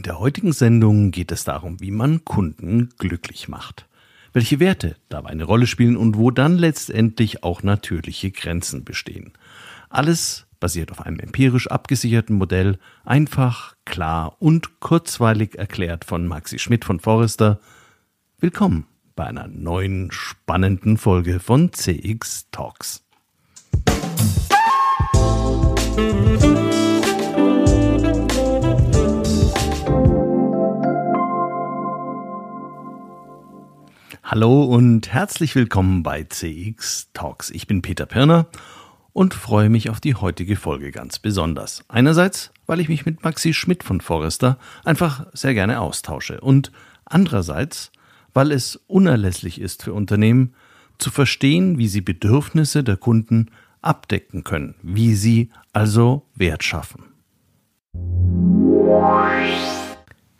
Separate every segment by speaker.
Speaker 1: In der heutigen Sendung geht es darum, wie man Kunden glücklich macht. Welche Werte dabei eine Rolle spielen und wo dann letztendlich auch natürliche Grenzen bestehen. Alles basiert auf einem empirisch abgesicherten Modell, einfach, klar und kurzweilig erklärt von Maxi Schmidt von Forrester. Willkommen bei einer neuen spannenden Folge von CX Talks. Hallo und herzlich willkommen bei CX Talks. Ich bin Peter Pirner und freue mich auf die heutige Folge ganz besonders. Einerseits, weil ich mich mit Maxi Schmidt von Forrester einfach sehr gerne austausche und andererseits, weil es unerlässlich ist für Unternehmen zu verstehen, wie sie Bedürfnisse der Kunden abdecken können, wie sie also Wert schaffen.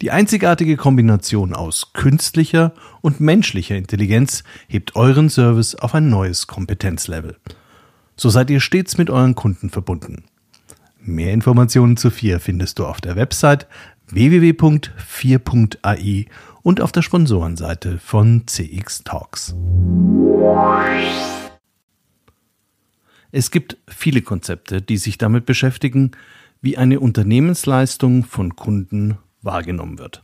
Speaker 1: Die einzigartige Kombination aus künstlicher und menschlicher Intelligenz hebt euren Service auf ein neues Kompetenzlevel. So seid ihr stets mit euren Kunden verbunden. Mehr Informationen zu 4 findest du auf der Website www.4.ai und auf der Sponsorenseite von CX Talks. Es gibt viele Konzepte, die sich damit beschäftigen, wie eine Unternehmensleistung von Kunden wahrgenommen wird.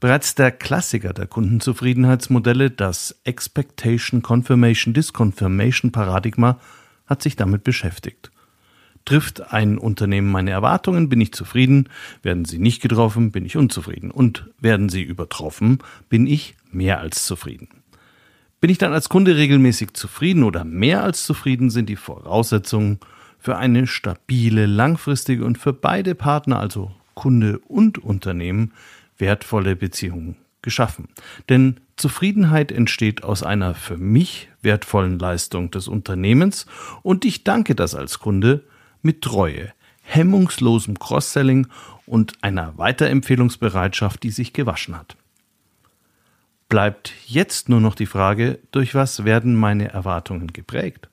Speaker 1: Bereits der Klassiker der Kundenzufriedenheitsmodelle, das Expectation Confirmation Disconfirmation Paradigma, hat sich damit beschäftigt. Trifft ein Unternehmen meine Erwartungen, bin ich zufrieden, werden sie nicht getroffen, bin ich unzufrieden und werden sie übertroffen, bin ich mehr als zufrieden. Bin ich dann als Kunde regelmäßig zufrieden oder mehr als zufrieden, sind die Voraussetzungen für eine stabile, langfristige und für beide Partner, also Kunde und Unternehmen wertvolle Beziehungen geschaffen. Denn Zufriedenheit entsteht aus einer für mich wertvollen Leistung des Unternehmens und ich danke das als Kunde mit Treue, hemmungslosem Cross-Selling und einer Weiterempfehlungsbereitschaft, die sich gewaschen hat. Bleibt jetzt nur noch die Frage, durch was werden meine Erwartungen geprägt?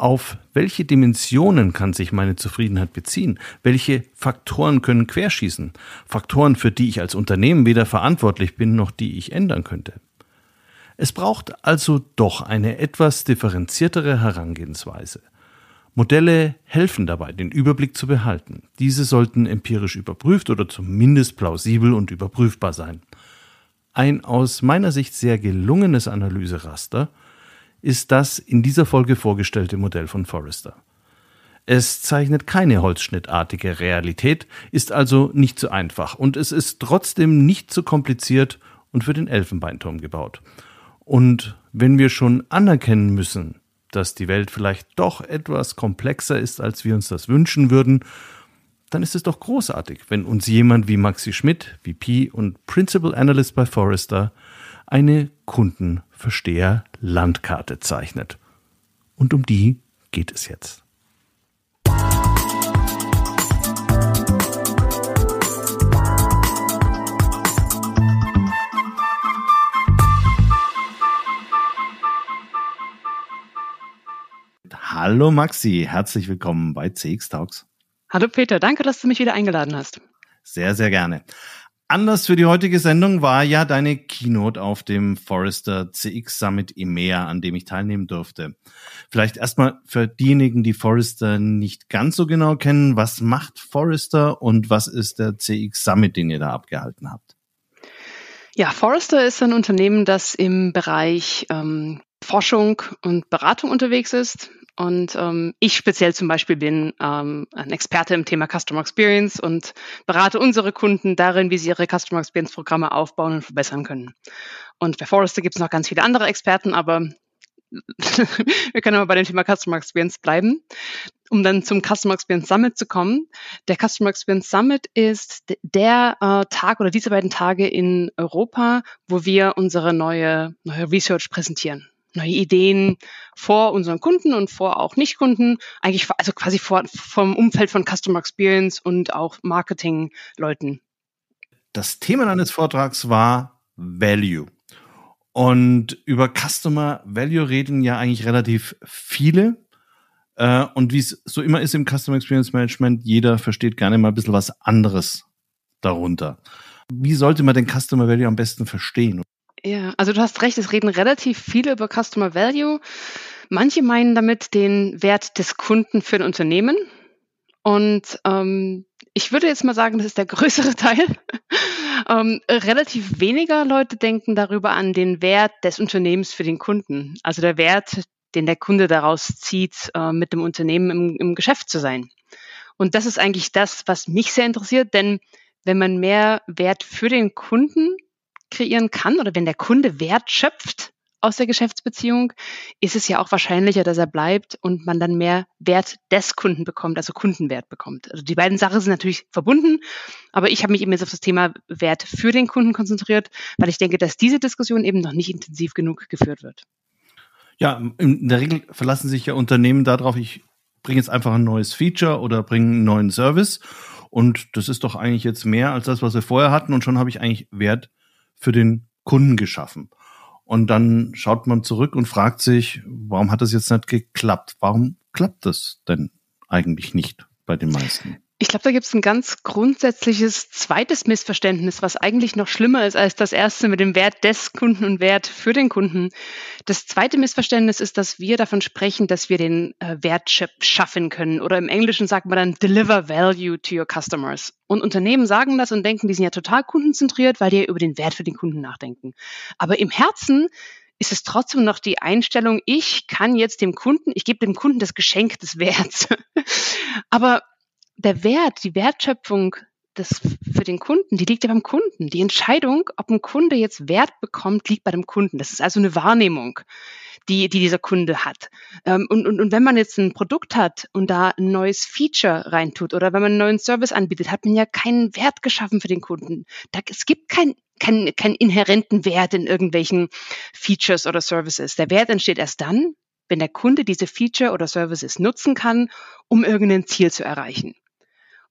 Speaker 1: Auf welche Dimensionen kann sich meine Zufriedenheit beziehen? Welche Faktoren können querschießen? Faktoren, für die ich als Unternehmen weder verantwortlich bin, noch die ich ändern könnte. Es braucht also doch eine etwas differenziertere Herangehensweise. Modelle helfen dabei, den Überblick zu behalten. Diese sollten empirisch überprüft oder zumindest plausibel und überprüfbar sein. Ein aus meiner Sicht sehr gelungenes Analyseraster ist das in dieser Folge vorgestellte Modell von Forrester. Es zeichnet keine holzschnittartige Realität, ist also nicht so einfach und es ist trotzdem nicht so kompliziert und für den Elfenbeinturm gebaut. Und wenn wir schon anerkennen müssen, dass die Welt vielleicht doch etwas komplexer ist, als wir uns das wünschen würden, dann ist es doch großartig, wenn uns jemand wie Maxi Schmidt, VP und Principal Analyst bei Forrester eine Kundenversteher-Landkarte zeichnet. Und um die geht es jetzt. Hallo Maxi, herzlich willkommen bei CX Talks.
Speaker 2: Hallo Peter, danke, dass du mich wieder eingeladen hast.
Speaker 1: Sehr, sehr gerne. Anders für die heutige Sendung war ja deine Keynote auf dem Forrester CX Summit EMEA, an dem ich teilnehmen durfte. Vielleicht erstmal für diejenigen, die Forrester nicht ganz so genau kennen, was macht Forrester und was ist der CX Summit, den ihr da abgehalten habt?
Speaker 2: Ja, Forrester ist ein Unternehmen, das im Bereich ähm, Forschung und Beratung unterwegs ist. Und ähm, ich speziell zum Beispiel bin ähm, ein Experte im Thema Customer Experience und berate unsere Kunden darin, wie sie ihre Customer Experience Programme aufbauen und verbessern können. Und bei Forrester gibt es noch ganz viele andere Experten, aber wir können aber bei dem Thema Customer Experience bleiben. Um dann zum Customer Experience Summit zu kommen. Der Customer Experience Summit ist der äh, Tag oder diese beiden Tage in Europa, wo wir unsere neue, neue Research präsentieren. Neue Ideen vor unseren Kunden und vor auch Nicht-Kunden, eigentlich also quasi vor, vom Umfeld von Customer Experience und auch Marketing-Leuten.
Speaker 1: Das Thema deines Vortrags war Value. Und über Customer Value reden ja eigentlich relativ viele. Äh, und wie es so immer ist im Customer Experience Management, jeder versteht gerne mal ein bisschen was anderes darunter. Wie sollte man den Customer Value am besten verstehen?
Speaker 2: Ja, also du hast recht, es reden relativ viele über Customer Value. Manche meinen damit den Wert des Kunden für ein Unternehmen. Und ähm, ich würde jetzt mal sagen, das ist der größere Teil. ähm, relativ weniger Leute denken darüber an den Wert des Unternehmens für den Kunden. Also der Wert, den der Kunde daraus zieht, äh, mit dem Unternehmen im, im Geschäft zu sein. Und das ist eigentlich das, was mich sehr interessiert, denn wenn man mehr Wert für den Kunden kreieren kann oder wenn der Kunde Wert schöpft aus der Geschäftsbeziehung, ist es ja auch wahrscheinlicher, dass er bleibt und man dann mehr Wert des Kunden bekommt, also Kundenwert bekommt. Also die beiden Sachen sind natürlich verbunden, aber ich habe mich eben jetzt auf das Thema Wert für den Kunden konzentriert, weil ich denke, dass diese Diskussion eben noch nicht intensiv genug geführt wird.
Speaker 1: Ja, in der Regel verlassen sich ja Unternehmen darauf, ich bringe jetzt einfach ein neues Feature oder bringe einen neuen Service und das ist doch eigentlich jetzt mehr als das, was wir vorher hatten und schon habe ich eigentlich Wert für den Kunden geschaffen. Und dann schaut man zurück und fragt sich, warum hat das jetzt nicht geklappt? Warum klappt das denn eigentlich nicht bei den meisten?
Speaker 2: Ich glaube, da gibt es ein ganz grundsätzliches zweites Missverständnis, was eigentlich noch schlimmer ist als das erste mit dem Wert des Kunden und Wert für den Kunden. Das zweite Missverständnis ist, dass wir davon sprechen, dass wir den äh, Wert schaffen können. Oder im Englischen sagt man dann deliver value to your customers. Und Unternehmen sagen das und denken, die sind ja total kundenzentriert, weil die ja über den Wert für den Kunden nachdenken. Aber im Herzen ist es trotzdem noch die Einstellung, ich kann jetzt dem Kunden, ich gebe dem Kunden das Geschenk des Werts. Aber der Wert, die Wertschöpfung des, für den Kunden, die liegt ja beim Kunden. Die Entscheidung, ob ein Kunde jetzt Wert bekommt, liegt bei dem Kunden. Das ist also eine Wahrnehmung, die, die dieser Kunde hat. Ähm, und, und, und wenn man jetzt ein Produkt hat und da ein neues Feature reintut oder wenn man einen neuen Service anbietet, hat man ja keinen Wert geschaffen für den Kunden. Da, es gibt keinen keinen keinen inhärenten Wert in irgendwelchen Features oder Services. Der Wert entsteht erst dann, wenn der Kunde diese Feature oder Services nutzen kann, um irgendein Ziel zu erreichen.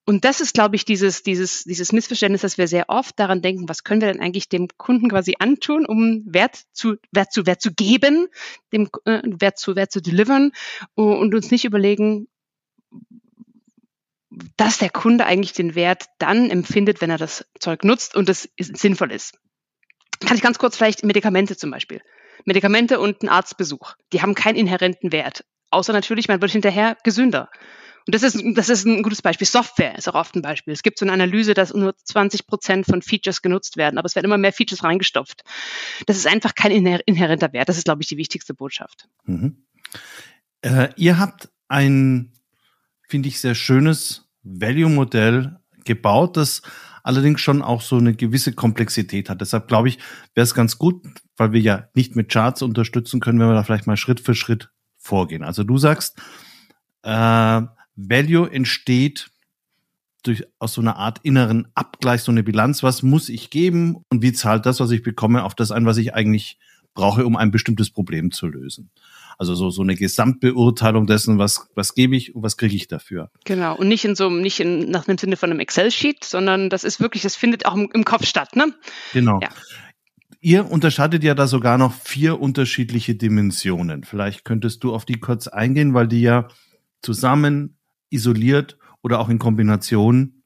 Speaker 2: Und das ist, glaube ich, dieses, dieses, dieses Missverständnis, dass wir sehr oft daran denken, was können wir denn eigentlich dem Kunden quasi antun, um Wert zu, Wert zu, Wert zu geben, dem äh, Wert zu, Wert zu delivern und uns nicht überlegen, dass der Kunde eigentlich den Wert dann empfindet, wenn er das Zeug nutzt und es sinnvoll ist. Kann ich ganz kurz vielleicht Medikamente zum Beispiel. Medikamente und ein Arztbesuch, die haben keinen inhärenten Wert. Außer natürlich, man wird hinterher gesünder. Und das ist, das ist ein gutes Beispiel. Software ist auch oft ein Beispiel. Es gibt so eine Analyse, dass nur 20 Prozent von Features genutzt werden, aber es werden immer mehr Features reingestopft. Das ist einfach kein inhärenter Wert. Das ist, glaube ich, die wichtigste Botschaft. Mhm.
Speaker 1: Äh, ihr habt ein, finde ich, sehr schönes Value-Modell gebaut, das allerdings schon auch so eine gewisse Komplexität hat. Deshalb glaube ich, wäre es ganz gut, weil wir ja nicht mit Charts unterstützen können, wenn wir da vielleicht mal Schritt für Schritt vorgehen. Also du sagst, äh, Value entsteht durch, aus so einer Art inneren Abgleich, so eine Bilanz, was muss ich geben und wie zahlt das, was ich bekomme, auf das ein, was ich eigentlich brauche, um ein bestimmtes Problem zu lösen. Also so, so eine Gesamtbeurteilung dessen, was, was gebe ich und was kriege ich dafür.
Speaker 2: Genau. Und nicht in so einem, nicht in, nach dem Sinne von einem Excel-Sheet, sondern das ist wirklich, das findet auch im, im Kopf statt, ne?
Speaker 1: Genau. Ja. Ihr unterscheidet ja da sogar noch vier unterschiedliche Dimensionen. Vielleicht könntest du auf die kurz eingehen, weil die ja zusammen isoliert oder auch in Kombination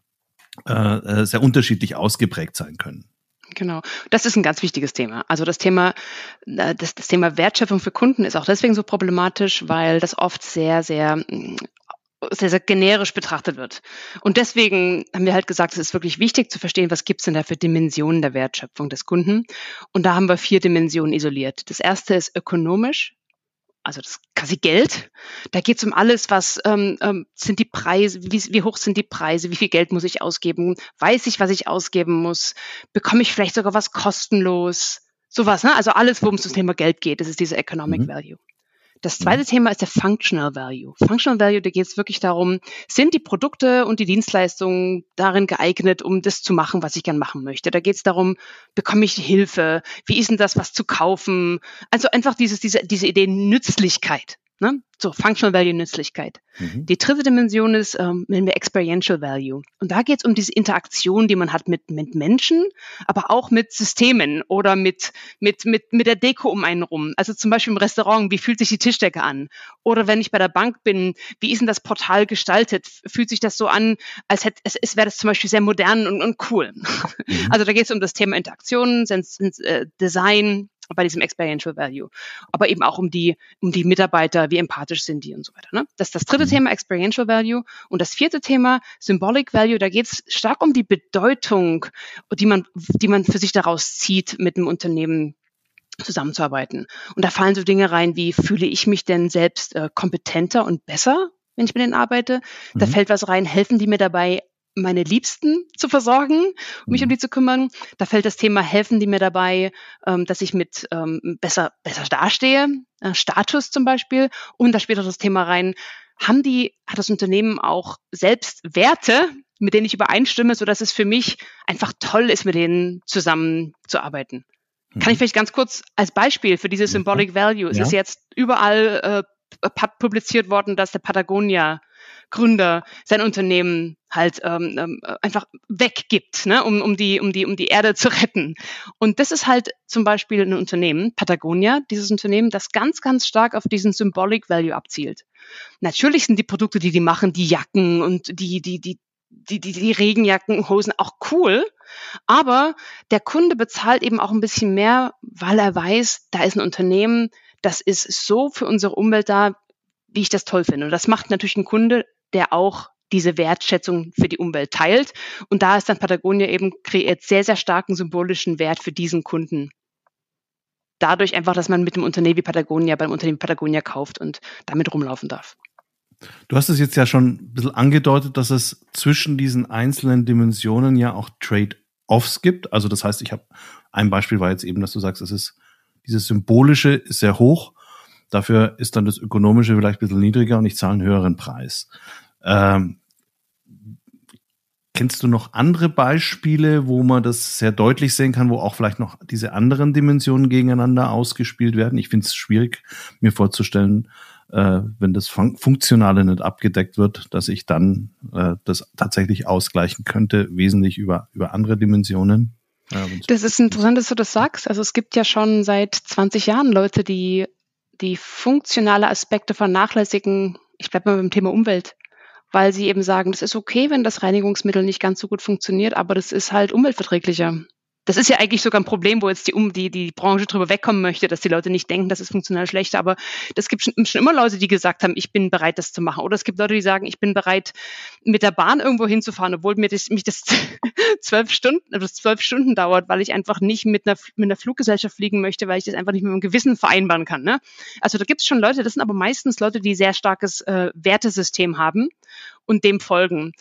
Speaker 1: äh, äh, sehr unterschiedlich ausgeprägt sein können.
Speaker 2: Genau, das ist ein ganz wichtiges Thema. Also das Thema, äh, das, das Thema Wertschöpfung für Kunden ist auch deswegen so problematisch, weil das oft sehr, sehr mm, sehr, sehr generisch betrachtet wird. Und deswegen haben wir halt gesagt, es ist wirklich wichtig zu verstehen, was gibt es denn da für Dimensionen der Wertschöpfung des Kunden. Und da haben wir vier Dimensionen isoliert. Das erste ist ökonomisch also das quasi Geld. Da geht es um alles, was ähm, ähm, sind die Preise, wie, wie hoch sind die Preise, wie viel Geld muss ich ausgeben, weiß ich, was ich ausgeben muss, bekomme ich vielleicht sogar was kostenlos, sowas. Ne? Also alles, worum es das Thema Geld geht, das ist diese Economic mhm. Value. Das zweite mhm. Thema ist der Functional Value. Functional Value, da geht es wirklich darum, sind die Produkte und die Dienstleistungen darin geeignet, um das zu machen, was ich gern machen möchte. Da geht es darum, bekomme ich Hilfe? Wie ist denn das, was zu kaufen? Also einfach dieses, diese, diese Idee Nützlichkeit. Ne? So, Functional Value Nützlichkeit. Mhm. Die dritte Dimension ist, ähm, nennen wir Experiential Value. Und da geht es um diese Interaktion, die man hat mit, mit Menschen, aber auch mit Systemen oder mit, mit, mit, mit der Deko um einen rum. Also zum Beispiel im Restaurant, wie fühlt sich die Tischdecke an? Oder wenn ich bei der Bank bin, wie ist denn das Portal gestaltet? Fühlt sich das so an, als hätte es, es wäre das zum Beispiel sehr modern und, und cool. Mhm. Also da geht es um das Thema Interaktion, äh, Design, bei diesem Experiential Value. Aber eben auch um die, um die Mitarbeiter, wie empathisch sind die und so weiter. Ne? Das ist das dritte mhm. Thema, Experiential Value. Und das vierte Thema, Symbolic Value, da geht es stark um die Bedeutung, die man, die man für sich daraus zieht, mit einem Unternehmen zusammenzuarbeiten. Und da fallen so Dinge rein, wie fühle ich mich denn selbst äh, kompetenter und besser, wenn ich mit denen arbeite? Da mhm. fällt was rein, helfen die mir dabei, meine Liebsten zu versorgen, um mich um mhm. die zu kümmern. Da fällt das Thema helfen die mir dabei, ähm, dass ich mit ähm, besser besser dastehe, äh, Status zum Beispiel. Und da spielt auch das Thema rein, haben die hat das Unternehmen auch selbst Werte, mit denen ich übereinstimme, so dass es für mich einfach toll ist, mit denen zusammenzuarbeiten. Mhm. Kann ich mhm. vielleicht ganz kurz als Beispiel für diese Symbolic Value, es ja. ist jetzt überall äh, publiziert worden, dass der Patagonia Gründer sein Unternehmen halt ähm, ähm, einfach weggibt, ne, um, um, die, um, die, um die Erde zu retten. Und das ist halt zum Beispiel ein Unternehmen, Patagonia, dieses Unternehmen, das ganz, ganz stark auf diesen Symbolic Value abzielt. Natürlich sind die Produkte, die die machen, die Jacken und die, die, die, die, die, die Regenjacken, Hosen auch cool. Aber der Kunde bezahlt eben auch ein bisschen mehr, weil er weiß, da ist ein Unternehmen, das ist so für unsere Umwelt da, wie ich das toll finde. Und das macht natürlich ein Kunde der auch diese Wertschätzung für die Umwelt teilt. Und da ist dann Patagonia eben kreiert sehr, sehr starken symbolischen Wert für diesen Kunden. Dadurch einfach, dass man mit dem Unternehmen wie Patagonia beim Unternehmen Patagonia kauft und damit rumlaufen darf.
Speaker 1: Du hast es jetzt ja schon ein bisschen angedeutet, dass es zwischen diesen einzelnen Dimensionen ja auch Trade-offs gibt. Also das heißt, ich habe ein Beispiel war jetzt eben, dass du sagst, es ist dieses symbolische ist sehr hoch. Dafür ist dann das ökonomische vielleicht ein bisschen niedriger und ich zahle einen höheren Preis. Ähm, kennst du noch andere Beispiele, wo man das sehr deutlich sehen kann, wo auch vielleicht noch diese anderen Dimensionen gegeneinander ausgespielt werden? Ich finde es schwierig, mir vorzustellen, äh, wenn das Fun Funktionale nicht abgedeckt wird, dass ich dann äh, das tatsächlich ausgleichen könnte, wesentlich über, über andere Dimensionen.
Speaker 2: Das ist interessant, dass du das sagst. Also es gibt ja schon seit 20 Jahren Leute, die die funktionale Aspekte vernachlässigen. Ich bleibe mal beim Thema Umwelt weil sie eben sagen, das ist okay, wenn das Reinigungsmittel nicht ganz so gut funktioniert, aber das ist halt umweltverträglicher das ist ja eigentlich sogar ein Problem, wo jetzt die, um, die, die Branche drüber wegkommen möchte, dass die Leute nicht denken, das ist funktional schlechter. Aber es gibt schon, schon immer Leute, die gesagt haben, ich bin bereit, das zu machen. Oder es gibt Leute, die sagen, ich bin bereit, mit der Bahn irgendwo hinzufahren, obwohl mir das, mich das zwölf Stunden, das zwölf Stunden dauert, weil ich einfach nicht mit einer, mit einer Fluggesellschaft fliegen möchte, weil ich das einfach nicht mit meinem Gewissen vereinbaren kann. Ne? Also da gibt es schon Leute, das sind aber meistens Leute, die sehr starkes äh, Wertesystem haben und dem folgen.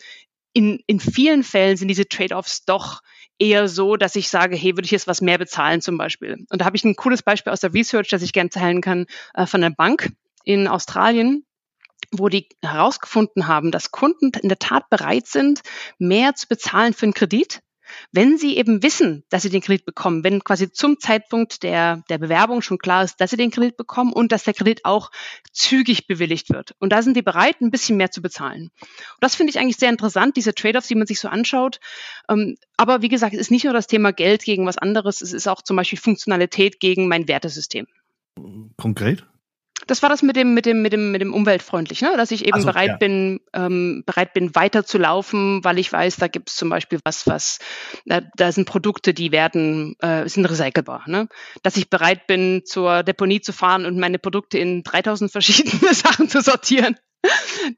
Speaker 2: In, in vielen Fällen sind diese Trade-offs doch eher so, dass ich sage, hey, würde ich jetzt was mehr bezahlen zum Beispiel. Und da habe ich ein cooles Beispiel aus der Research, das ich gerne teilen kann, äh, von einer Bank in Australien wo die herausgefunden haben, dass Kunden in der Tat bereit sind, mehr zu bezahlen für einen Kredit, wenn Sie eben wissen, dass Sie den Kredit bekommen, wenn quasi zum Zeitpunkt der, der Bewerbung schon klar ist, dass Sie den Kredit bekommen und dass der Kredit auch zügig bewilligt wird. Und da sind die bereit, ein bisschen mehr zu bezahlen. Und das finde ich eigentlich sehr interessant, diese Trade-offs, die man sich so anschaut. Ähm, aber wie gesagt, es ist nicht nur das Thema Geld gegen was anderes, es ist auch zum Beispiel Funktionalität gegen mein Wertesystem.
Speaker 1: Konkret?
Speaker 2: Das war das mit dem, mit dem, mit dem, mit dem umweltfreundlich, ne? dass ich eben so, bereit ja. bin, ähm, bereit bin, weiter zu laufen, weil ich weiß, da gibt es zum Beispiel was, was, da, da sind Produkte, die werden, äh, sind recycelbar. Ne? Dass ich bereit bin, zur Deponie zu fahren und meine Produkte in 3000 verschiedene Sachen zu sortieren.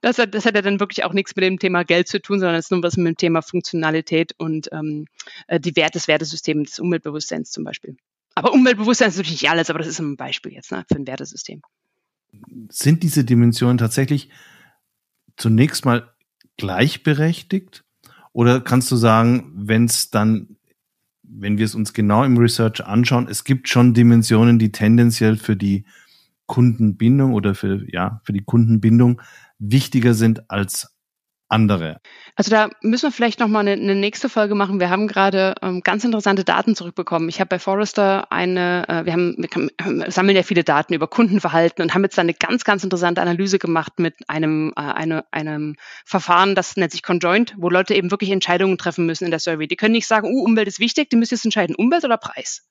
Speaker 2: Das hat, das hat ja dann wirklich auch nichts mit dem Thema Geld zu tun, sondern es ist nur was mit dem Thema Funktionalität und ähm, äh, die Wert des Wertesystems, des Umweltbewusstseins zum Beispiel. Aber Umweltbewusstsein ist natürlich nicht alles, aber das ist ein Beispiel jetzt ne, für ein Wertesystem
Speaker 1: sind diese Dimensionen tatsächlich zunächst mal gleichberechtigt? Oder kannst du sagen, wenn es dann, wenn wir es uns genau im Research anschauen, es gibt schon Dimensionen, die tendenziell für die Kundenbindung oder für, ja, für die Kundenbindung wichtiger sind als andere.
Speaker 2: Also da müssen wir vielleicht nochmal eine, eine nächste Folge machen. Wir haben gerade ähm, ganz interessante Daten zurückbekommen. Ich habe bei Forrester eine, äh, wir, haben, wir haben, sammeln ja viele Daten über Kundenverhalten und haben jetzt eine ganz, ganz interessante Analyse gemacht mit einem, äh, eine, einem Verfahren, das nennt sich Conjoint, wo Leute eben wirklich Entscheidungen treffen müssen in der Survey. Die können nicht sagen, uh, Umwelt ist wichtig, die müssen jetzt entscheiden, Umwelt oder Preis.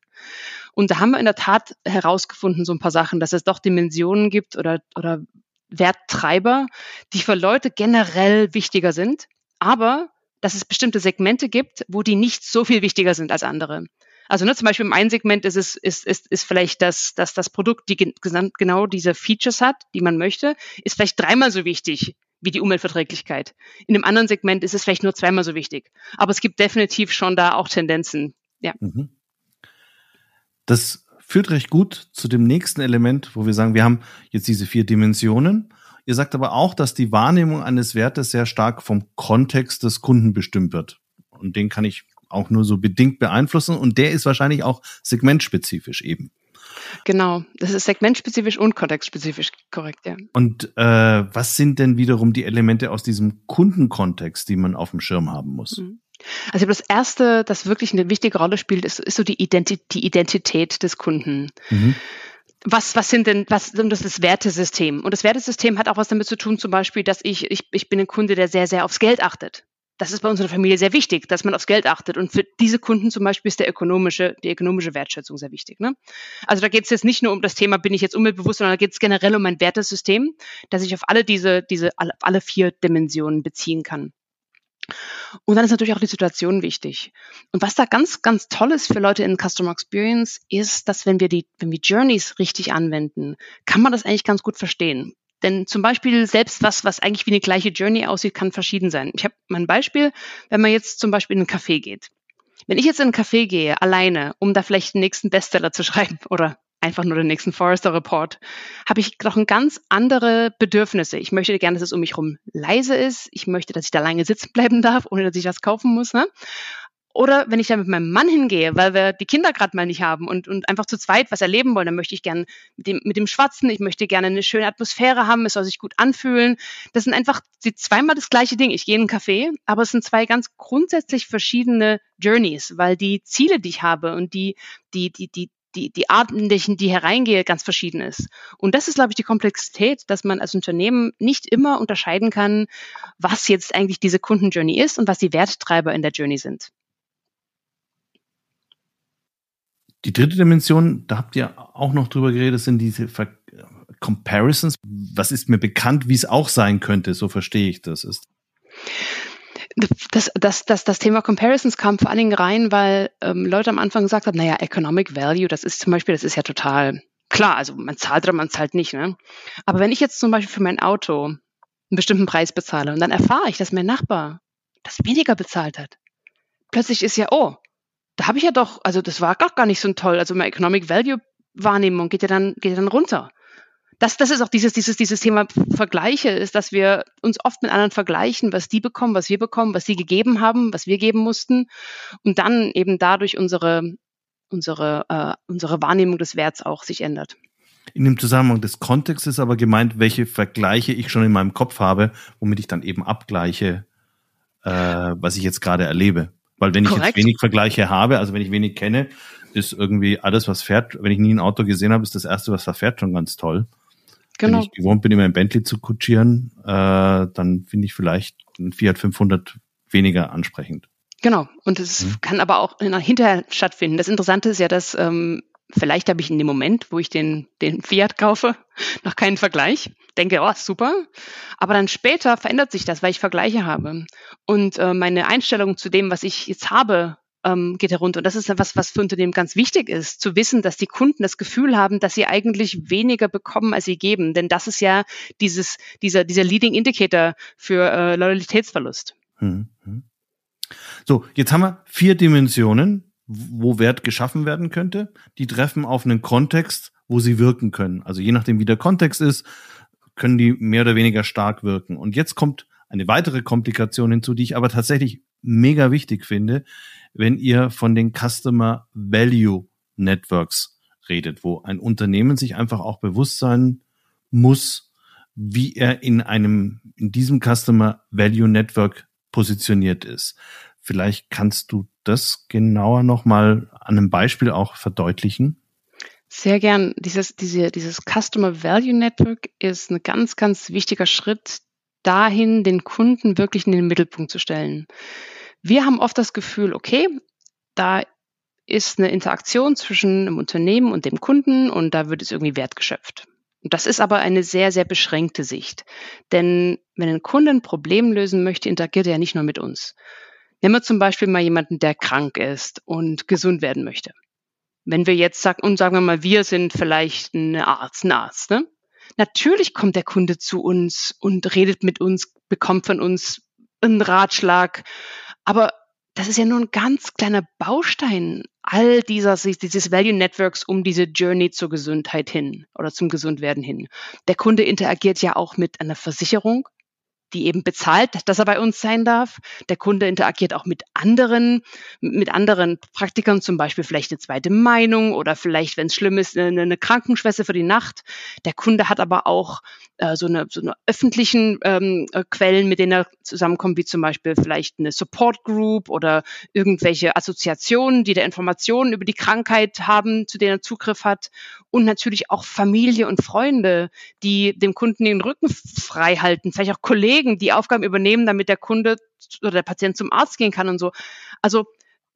Speaker 2: Und da haben wir in der Tat herausgefunden, so ein paar Sachen, dass es doch Dimensionen gibt oder, oder Werttreiber, die für Leute generell wichtiger sind, aber dass es bestimmte Segmente gibt, wo die nicht so viel wichtiger sind als andere. Also ne, zum Beispiel im einen Segment ist es ist, ist, ist vielleicht, dass, dass das Produkt die genau diese Features hat, die man möchte, ist vielleicht dreimal so wichtig wie die Umweltverträglichkeit. In einem anderen Segment ist es vielleicht nur zweimal so wichtig. Aber es gibt definitiv schon da auch Tendenzen. Ja. Mhm.
Speaker 1: Das führt recht gut zu dem nächsten Element, wo wir sagen, wir haben jetzt diese vier Dimensionen. Ihr sagt aber auch, dass die Wahrnehmung eines Wertes sehr stark vom Kontext des Kunden bestimmt wird. Und den kann ich auch nur so bedingt beeinflussen. Und der ist wahrscheinlich auch segmentspezifisch eben.
Speaker 2: Genau, das ist segmentspezifisch und kontextspezifisch korrekt, ja.
Speaker 1: Und äh, was sind denn wiederum die Elemente aus diesem Kundenkontext, die man auf dem Schirm haben muss? Mhm.
Speaker 2: Also das erste, das wirklich eine wichtige Rolle spielt, ist, ist so die, Identi die Identität des Kunden. Mhm. Was, was sind denn, was das ist das Wertesystem? Und das Wertesystem hat auch was damit zu tun, zum Beispiel, dass ich, ich, ich bin ein Kunde, der sehr, sehr aufs Geld achtet. Das ist bei unserer Familie sehr wichtig, dass man aufs Geld achtet. Und für diese Kunden zum Beispiel ist der ökonomische, die ökonomische Wertschätzung sehr wichtig. Ne? Also da geht es jetzt nicht nur um das Thema, bin ich jetzt umweltbewusst, sondern da geht es generell um ein Wertesystem, das ich auf alle diese, diese, alle, alle vier Dimensionen beziehen kann. Und dann ist natürlich auch die Situation wichtig. Und was da ganz, ganz toll ist für Leute in Customer Experience, ist, dass wenn wir die, wenn wir Journeys richtig anwenden, kann man das eigentlich ganz gut verstehen. Denn zum Beispiel selbst was, was eigentlich wie eine gleiche Journey aussieht, kann verschieden sein. Ich habe mal ein Beispiel, wenn man jetzt zum Beispiel in einen Café geht. Wenn ich jetzt in einen Café gehe, alleine, um da vielleicht den nächsten Bestseller zu schreiben oder einfach nur den nächsten Forrester Report, habe ich noch ein ganz andere Bedürfnisse. Ich möchte gerne, dass es um mich herum leise ist. Ich möchte, dass ich da lange sitzen bleiben darf, ohne dass ich was kaufen muss. Ne? Oder wenn ich da mit meinem Mann hingehe, weil wir die Kinder gerade mal nicht haben und, und einfach zu zweit was erleben wollen, dann möchte ich gerne mit dem, mit dem Schwatzen, ich möchte gerne eine schöne Atmosphäre haben, es soll sich gut anfühlen. Das sind einfach die zweimal das gleiche Ding. Ich gehe in einen Café, aber es sind zwei ganz grundsätzlich verschiedene Journeys, weil die Ziele, die ich habe und die, die, die, die, die, die Art, in die ich in die hereingehe, ganz verschieden ist. Und das ist, glaube ich, die Komplexität, dass man als Unternehmen nicht immer unterscheiden kann, was jetzt eigentlich diese Kundenjourney ist und was die Werttreiber in der Journey sind.
Speaker 1: Die dritte Dimension, da habt ihr auch noch drüber geredet, sind diese Ver Comparisons. Was ist mir bekannt, wie es auch sein könnte? So verstehe ich das. Ist
Speaker 2: das, das, das, das Thema Comparisons kam vor allen Dingen rein, weil ähm, Leute am Anfang gesagt haben, naja, Economic Value, das ist zum Beispiel, das ist ja total klar, also man zahlt oder man zahlt nicht. Ne? Aber wenn ich jetzt zum Beispiel für mein Auto einen bestimmten Preis bezahle und dann erfahre ich, dass mein Nachbar das weniger bezahlt hat, plötzlich ist ja, oh, da habe ich ja doch, also das war gar, gar nicht so toll. Also meine Economic Value Wahrnehmung geht ja dann, geht ja dann runter das, das ist auch dieses, dieses, dieses Thema Vergleiche, ist, dass wir uns oft mit anderen vergleichen, was die bekommen, was wir bekommen, was sie gegeben haben, was wir geben mussten und dann eben dadurch unsere, unsere, äh, unsere Wahrnehmung des Werts auch sich ändert.
Speaker 1: In dem Zusammenhang des Kontextes aber gemeint, welche Vergleiche ich schon in meinem Kopf habe, womit ich dann eben abgleiche, äh, was ich jetzt gerade erlebe. Weil wenn Korrekt. ich jetzt wenig Vergleiche habe, also wenn ich wenig kenne, ist irgendwie alles, was fährt, wenn ich nie ein Auto gesehen habe, ist das erste, was da fährt, schon ganz toll. Genau. Wenn ich gewohnt bin, immer ein Bentley zu kutschieren, äh, dann finde ich vielleicht ein Fiat 500 weniger ansprechend.
Speaker 2: Genau. Und es mhm. kann aber auch hinterher stattfinden. Das Interessante ist ja, dass ähm, vielleicht habe ich in dem Moment, wo ich den, den Fiat kaufe, noch keinen Vergleich. Denke, oh, super. Aber dann später verändert sich das, weil ich Vergleiche habe. Und äh, meine Einstellung zu dem, was ich jetzt habe, ähm, geht herunter. Und das ist etwas, was für Unternehmen ganz wichtig ist, zu wissen, dass die Kunden das Gefühl haben, dass sie eigentlich weniger bekommen, als sie geben. Denn das ist ja dieses, dieser, dieser Leading Indicator für äh, Loyalitätsverlust. Hm, hm.
Speaker 1: So, jetzt haben wir vier Dimensionen, wo Wert geschaffen werden könnte. Die treffen auf einen Kontext, wo sie wirken können. Also je nachdem, wie der Kontext ist, können die mehr oder weniger stark wirken. Und jetzt kommt eine weitere Komplikation hinzu, die ich aber tatsächlich mega wichtig finde, wenn ihr von den Customer Value Networks redet, wo ein Unternehmen sich einfach auch bewusst sein muss, wie er in einem, in diesem Customer Value Network positioniert ist. Vielleicht kannst du das genauer nochmal an einem Beispiel auch verdeutlichen?
Speaker 2: Sehr gern. Dieses, diese, dieses Customer Value Network ist ein ganz, ganz wichtiger Schritt dahin, den Kunden wirklich in den Mittelpunkt zu stellen. Wir haben oft das Gefühl, okay, da ist eine Interaktion zwischen einem Unternehmen und dem Kunden und da wird es irgendwie wertgeschöpft. Und das ist aber eine sehr, sehr beschränkte Sicht. Denn wenn ein Kunde ein Problem lösen möchte, interagiert er ja nicht nur mit uns. Nehmen wir zum Beispiel mal jemanden, der krank ist und gesund werden möchte. Wenn wir jetzt sagen, und sagen wir mal, wir sind vielleicht ein Arzt, ein Arzt, ne? Natürlich kommt der Kunde zu uns und redet mit uns, bekommt von uns einen Ratschlag. Aber das ist ja nur ein ganz kleiner Baustein all dieser, dieses Value Networks um diese Journey zur Gesundheit hin oder zum Gesundwerden hin. Der Kunde interagiert ja auch mit einer Versicherung, die eben bezahlt, dass er bei uns sein darf. Der Kunde interagiert auch mit anderen, mit anderen Praktikern, zum Beispiel vielleicht eine zweite Meinung oder vielleicht, wenn es schlimm ist, eine, eine, Krankenschwester für die Nacht. Der Kunde hat aber auch äh, so, eine, so eine öffentlichen ähm, äh, Quellen, mit denen er zusammenkommt, wie zum Beispiel vielleicht eine Support Group oder irgendwelche Assoziationen, die der Informationen über die Krankheit haben, zu denen er Zugriff hat. Und natürlich auch Familie und Freunde, die dem Kunden den Rücken frei halten, vielleicht auch Kollegen, Kollegen die Aufgaben übernehmen, damit der Kunde oder der Patient zum Arzt gehen kann und so. Also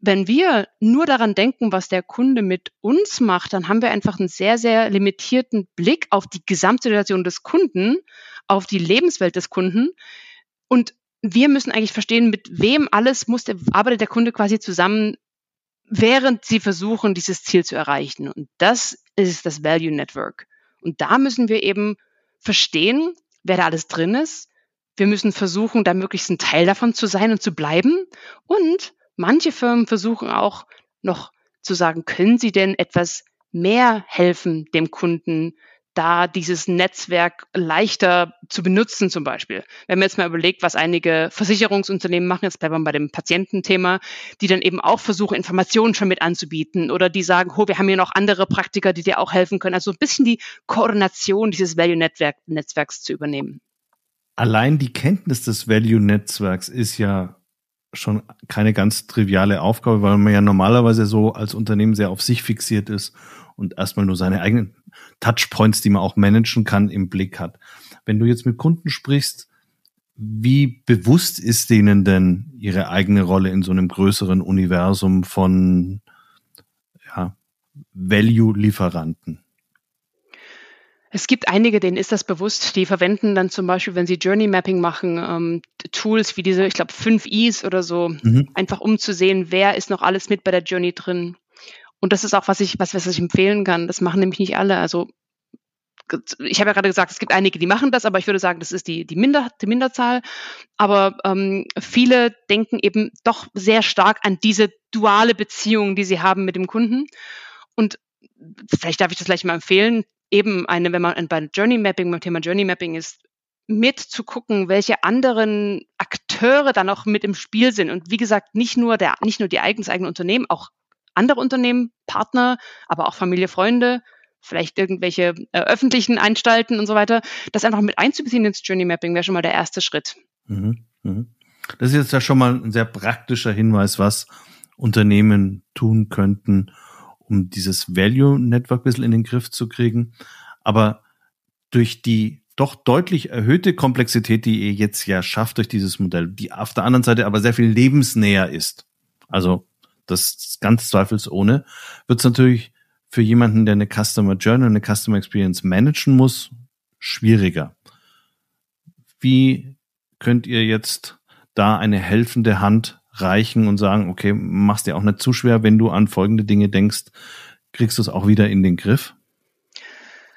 Speaker 2: wenn wir nur daran denken, was der Kunde mit uns macht, dann haben wir einfach einen sehr, sehr limitierten Blick auf die Gesamtsituation des Kunden, auf die Lebenswelt des Kunden. Und wir müssen eigentlich verstehen, mit wem alles muss der, arbeitet der Kunde quasi zusammen, während sie versuchen, dieses Ziel zu erreichen. Und das ist das Value Network. Und da müssen wir eben verstehen, wer da alles drin ist, wir müssen versuchen, da möglichst ein Teil davon zu sein und zu bleiben. Und manche Firmen versuchen auch noch zu sagen, können sie denn etwas mehr helfen dem Kunden, da dieses Netzwerk leichter zu benutzen zum Beispiel. Wenn man jetzt mal überlegt, was einige Versicherungsunternehmen machen, jetzt bleiben wir bei dem Patiententhema, die dann eben auch versuchen, Informationen schon mit anzubieten oder die sagen, oh, wir haben hier noch andere Praktiker, die dir auch helfen können. Also ein bisschen die Koordination dieses Value-Netzwerks zu übernehmen
Speaker 1: allein die Kenntnis des Value-Netzwerks ist ja schon keine ganz triviale Aufgabe, weil man ja normalerweise so als Unternehmen sehr auf sich fixiert ist und erstmal nur seine eigenen Touchpoints, die man auch managen kann, im Blick hat. Wenn du jetzt mit Kunden sprichst, wie bewusst ist denen denn ihre eigene Rolle in so einem größeren Universum von ja, Value-Lieferanten?
Speaker 2: Es gibt einige, denen ist das bewusst. Die verwenden dann zum Beispiel, wenn sie Journey Mapping machen, ähm, Tools wie diese, ich glaube, 5 Is oder so, mhm. einfach um zu sehen, wer ist noch alles mit bei der Journey drin. Und das ist auch, was ich, was, was ich empfehlen kann. Das machen nämlich nicht alle. Also ich habe ja gerade gesagt, es gibt einige, die machen das, aber ich würde sagen, das ist die, die, Minder, die Minderzahl. Aber ähm, viele denken eben doch sehr stark an diese duale Beziehung, die sie haben mit dem Kunden. Und vielleicht darf ich das gleich mal empfehlen eben eine, wenn man bei Journey Mapping, beim Thema Journey Mapping ist, mit zu gucken, welche anderen Akteure da noch mit im Spiel sind. Und wie gesagt, nicht nur der, nicht nur die eigens eigenen Unternehmen, auch andere Unternehmen, Partner, aber auch Familie, Freunde, vielleicht irgendwelche äh, öffentlichen Anstalten und so weiter. Das einfach mit einzubeziehen ins Journey Mapping wäre schon mal der erste Schritt. Mhm,
Speaker 1: mhm. Das ist jetzt ja schon mal ein sehr praktischer Hinweis, was Unternehmen tun könnten, um dieses Value Network ein bisschen in den Griff zu kriegen. Aber durch die doch deutlich erhöhte Komplexität, die ihr jetzt ja schafft durch dieses Modell, die auf der anderen Seite aber sehr viel lebensnäher ist. Also das ganz zweifelsohne, wird es natürlich für jemanden, der eine Customer Journey, eine Customer Experience managen muss, schwieriger. Wie könnt ihr jetzt da eine helfende Hand reichen und sagen, okay, machst dir auch nicht zu schwer, wenn du an folgende Dinge denkst, kriegst du es auch wieder in den Griff?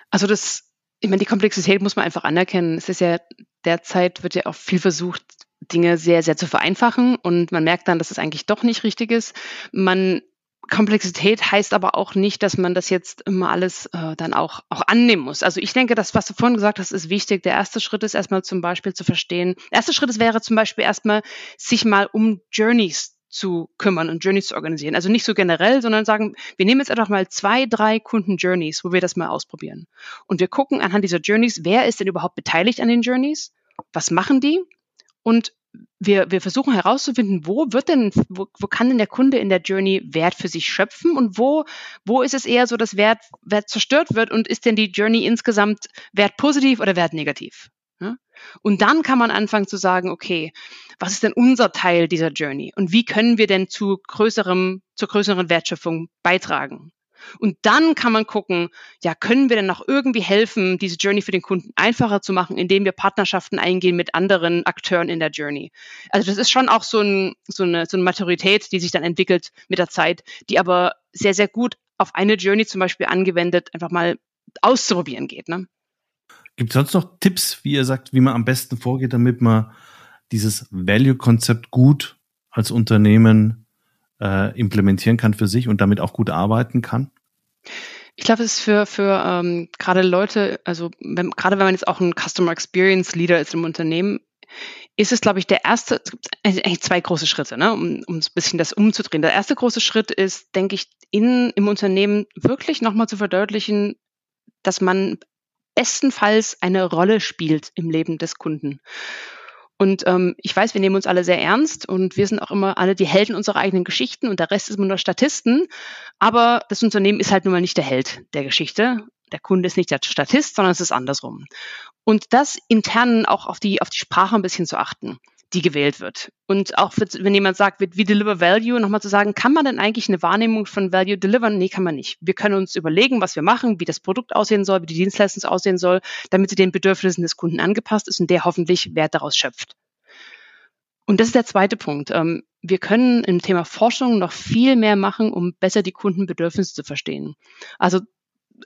Speaker 2: Also das, ich meine, die Komplexität muss man einfach anerkennen. Es ist ja derzeit wird ja auch viel versucht, Dinge sehr, sehr zu vereinfachen und man merkt dann, dass es eigentlich doch nicht richtig ist. Man Komplexität heißt aber auch nicht, dass man das jetzt immer alles äh, dann auch, auch annehmen muss. Also ich denke, das, was du vorhin gesagt hast, ist wichtig. Der erste Schritt ist erstmal zum Beispiel zu verstehen. Der erste Schritt wäre zum Beispiel erstmal, sich mal um Journeys zu kümmern und Journeys zu organisieren. Also nicht so generell, sondern sagen, wir nehmen jetzt einfach mal zwei, drei Kunden-Journeys, wo wir das mal ausprobieren. Und wir gucken anhand dieser Journeys, wer ist denn überhaupt beteiligt an den Journeys? Was machen die? Und wir, wir versuchen herauszufinden, wo wird denn, wo, wo kann denn der Kunde in der Journey Wert für sich schöpfen und wo, wo ist es eher so, dass Wert, Wert zerstört wird und ist denn die Journey insgesamt Wert positiv oder Wert negativ? Ja? Und dann kann man anfangen zu sagen, okay, was ist denn unser Teil dieser Journey und wie können wir denn zu größerem, zur größeren Wertschöpfung beitragen? Und dann kann man gucken, ja, können wir denn noch irgendwie helfen, diese Journey für den Kunden einfacher zu machen, indem wir Partnerschaften eingehen mit anderen Akteuren in der Journey. Also das ist schon auch so, ein, so, eine, so eine Maturität, die sich dann entwickelt mit der Zeit, die aber sehr, sehr gut auf eine Journey zum Beispiel angewendet einfach mal auszuprobieren geht. Ne?
Speaker 1: Gibt es sonst noch Tipps, wie ihr sagt, wie man am besten vorgeht, damit man dieses Value-Konzept gut als Unternehmen äh, implementieren kann für sich und damit auch gut arbeiten kann?
Speaker 2: Ich glaube, es ist für, für ähm, gerade Leute, also wenn, gerade wenn man jetzt auch ein Customer Experience Leader ist im Unternehmen, ist es, glaube ich, der erste, es gibt eigentlich zwei große Schritte, ne, um, um ein bisschen das umzudrehen. Der erste große Schritt ist, denke ich, in, im Unternehmen wirklich nochmal zu verdeutlichen, dass man bestenfalls eine Rolle spielt im Leben des Kunden. Und ähm, ich weiß, wir nehmen uns alle sehr ernst und wir sind auch immer alle die Helden unserer eigenen Geschichten und der Rest ist immer nur Statisten. Aber das Unternehmen ist halt nun mal nicht der Held der Geschichte. Der Kunde ist nicht der Statist, sondern es ist andersrum. Und das intern auch auf die, auf die Sprache ein bisschen zu achten die gewählt wird. Und auch wenn jemand sagt, wie deliver value, nochmal zu sagen, kann man denn eigentlich eine Wahrnehmung von value delivern? Nee, kann man nicht. Wir können uns überlegen, was wir machen, wie das Produkt aussehen soll, wie die Dienstleistung aussehen soll, damit sie den Bedürfnissen des Kunden angepasst ist und der hoffentlich Wert daraus schöpft. Und das ist der zweite Punkt. Ähm, wir können im Thema Forschung noch viel mehr machen, um besser die Kundenbedürfnisse zu verstehen. Also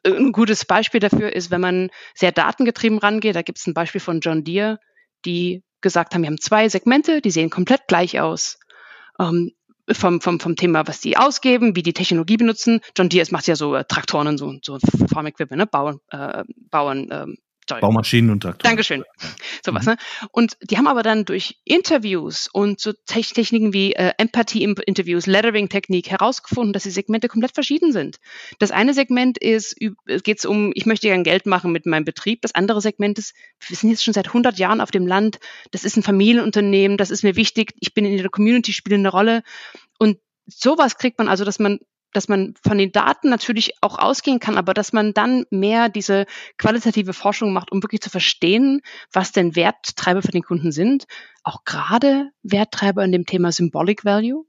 Speaker 2: äh, ein gutes Beispiel dafür ist, wenn man sehr datengetrieben rangeht, da gibt es ein Beispiel von John Deere, die gesagt haben, wir haben zwei Segmente, die sehen komplett gleich aus. Ähm, vom, vom, vom Thema, was die ausgeben, wie die Technologie benutzen. John Deere macht ja so äh, Traktoren und so, so Farm Equipment, ne? Bauern, äh, Bauern ähm,
Speaker 1: Sorry. Baumaschinen und Traktoren.
Speaker 2: Dankeschön. Sowas, mhm. ne? Und die haben aber dann durch Interviews und so Techniken wie äh, Empathie-Interviews, Lettering-Technik herausgefunden, dass die Segmente komplett verschieden sind. Das eine Segment ist, geht es um, ich möchte gern Geld machen mit meinem Betrieb. Das andere Segment ist, wir sind jetzt schon seit 100 Jahren auf dem Land. Das ist ein Familienunternehmen. Das ist mir wichtig. Ich bin in der Community, spiele eine Rolle. Und sowas kriegt man also, dass man dass man von den Daten natürlich auch ausgehen kann, aber dass man dann mehr diese qualitative Forschung macht, um wirklich zu verstehen, was denn Werttreiber für den Kunden sind. Auch gerade Werttreiber in dem Thema Symbolic Value.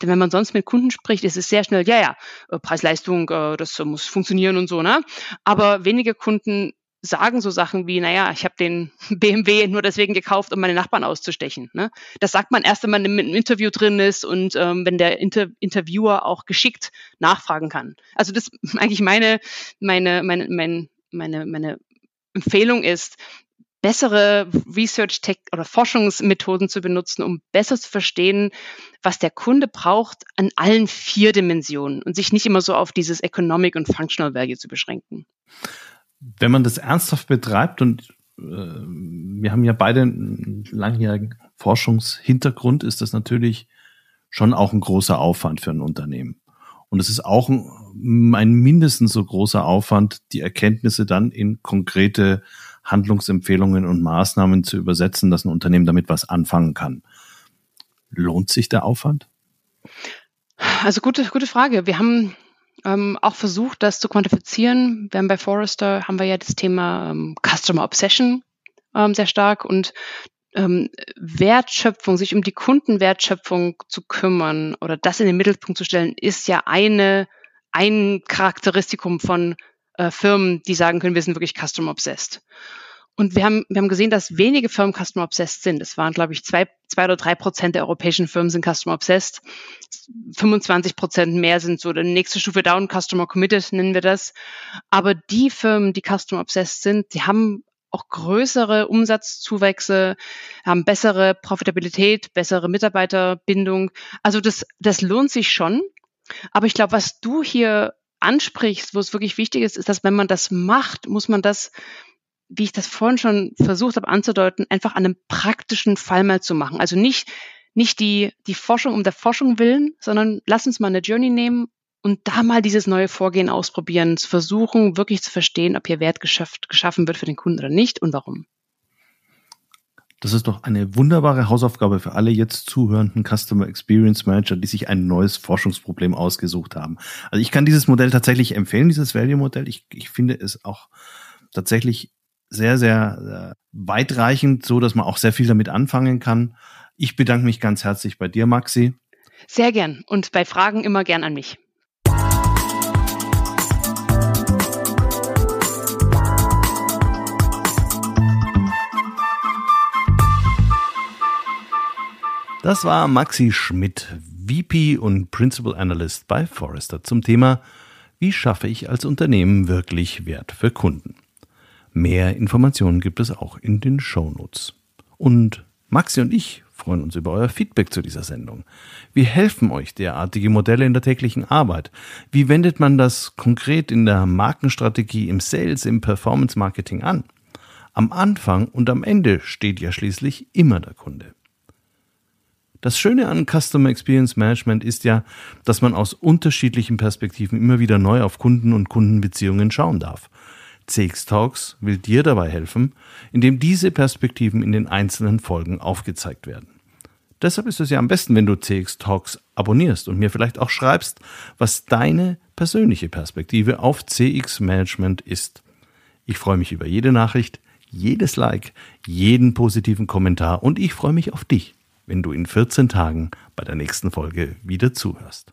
Speaker 2: Denn wenn man sonst mit Kunden spricht, ist es sehr schnell, ja, ja, Preis-Leistung, äh, das muss funktionieren und so, ne? Aber wenige Kunden sagen so Sachen wie, naja, ich habe den BMW nur deswegen gekauft, um meine Nachbarn auszustechen. Ne? Das sagt man erst, wenn man im Interview drin ist und ähm, wenn der Inter Interviewer auch geschickt nachfragen kann. Also das eigentlich meine, meine, meine, meine, meine, meine Empfehlung ist, bessere Research Tech oder Forschungsmethoden zu benutzen, um besser zu verstehen, was der Kunde braucht an allen vier Dimensionen und sich nicht immer so auf dieses Economic und Functional Value zu beschränken
Speaker 1: wenn man das ernsthaft betreibt und äh, wir haben ja beide einen langjährigen Forschungshintergrund, ist das natürlich schon auch ein großer Aufwand für ein Unternehmen. Und es ist auch ein, ein mindestens so großer Aufwand, die Erkenntnisse dann in konkrete Handlungsempfehlungen und Maßnahmen zu übersetzen, dass ein Unternehmen damit was anfangen kann. Lohnt sich der Aufwand?
Speaker 2: Also gute, gute Frage. Wir haben ähm, auch versucht, das zu quantifizieren. Wir haben bei Forrester haben wir ja das Thema ähm, Customer Obsession ähm, sehr stark und ähm, Wertschöpfung, sich um die Kundenwertschöpfung zu kümmern oder das in den Mittelpunkt zu stellen, ist ja eine ein Charakteristikum von äh, Firmen, die sagen können, wir sind wirklich Customer Obsessed. Und wir haben, wir haben gesehen, dass wenige Firmen Customer Obsessed sind. Es waren, glaube ich, zwei, zwei oder drei Prozent der europäischen Firmen sind Customer Obsessed. 25 Prozent mehr sind so die nächste Stufe down, Customer Committed nennen wir das. Aber die Firmen, die Customer Obsessed sind, die haben auch größere Umsatzzuwächse, haben bessere Profitabilität, bessere Mitarbeiterbindung. Also das, das lohnt sich schon. Aber ich glaube, was du hier ansprichst, wo es wirklich wichtig ist, ist, dass wenn man das macht, muss man das wie ich das vorhin schon versucht habe anzudeuten, einfach an einem praktischen Fall mal zu machen. Also nicht nicht die, die Forschung um der Forschung willen, sondern lass uns mal eine Journey nehmen und da mal dieses neue Vorgehen ausprobieren, zu versuchen, wirklich zu verstehen, ob hier Wert geschafft, geschaffen wird für den Kunden oder nicht und warum.
Speaker 1: Das ist doch eine wunderbare Hausaufgabe für alle jetzt zuhörenden Customer Experience Manager, die sich ein neues Forschungsproblem ausgesucht haben. Also ich kann dieses Modell tatsächlich empfehlen, dieses Value-Modell. Ich, ich finde es auch tatsächlich sehr, sehr äh, weitreichend, so dass man auch sehr viel damit anfangen kann. Ich bedanke mich ganz herzlich bei dir, Maxi.
Speaker 2: Sehr gern und bei Fragen immer gern an mich.
Speaker 1: Das war Maxi Schmidt, VP und Principal Analyst bei Forrester zum Thema Wie schaffe ich als Unternehmen wirklich Wert für Kunden? Mehr Informationen gibt es auch in den Shownotes. Und Maxi und ich freuen uns über euer Feedback zu dieser Sendung. Wie helfen euch derartige Modelle in der täglichen Arbeit? Wie wendet man das konkret in der Markenstrategie, im Sales, im Performance Marketing an? Am Anfang und am Ende steht ja schließlich immer der Kunde. Das Schöne an Customer Experience Management ist ja, dass man aus unterschiedlichen Perspektiven immer wieder neu auf Kunden und Kundenbeziehungen schauen darf. CX Talks will dir dabei helfen, indem diese Perspektiven in den einzelnen Folgen aufgezeigt werden. Deshalb ist es ja am besten, wenn du CX Talks abonnierst und mir vielleicht auch schreibst, was deine persönliche Perspektive auf CX Management ist. Ich freue mich über jede Nachricht, jedes Like, jeden positiven Kommentar und ich freue mich auf dich wenn du in 14 Tagen bei der nächsten Folge wieder zuhörst.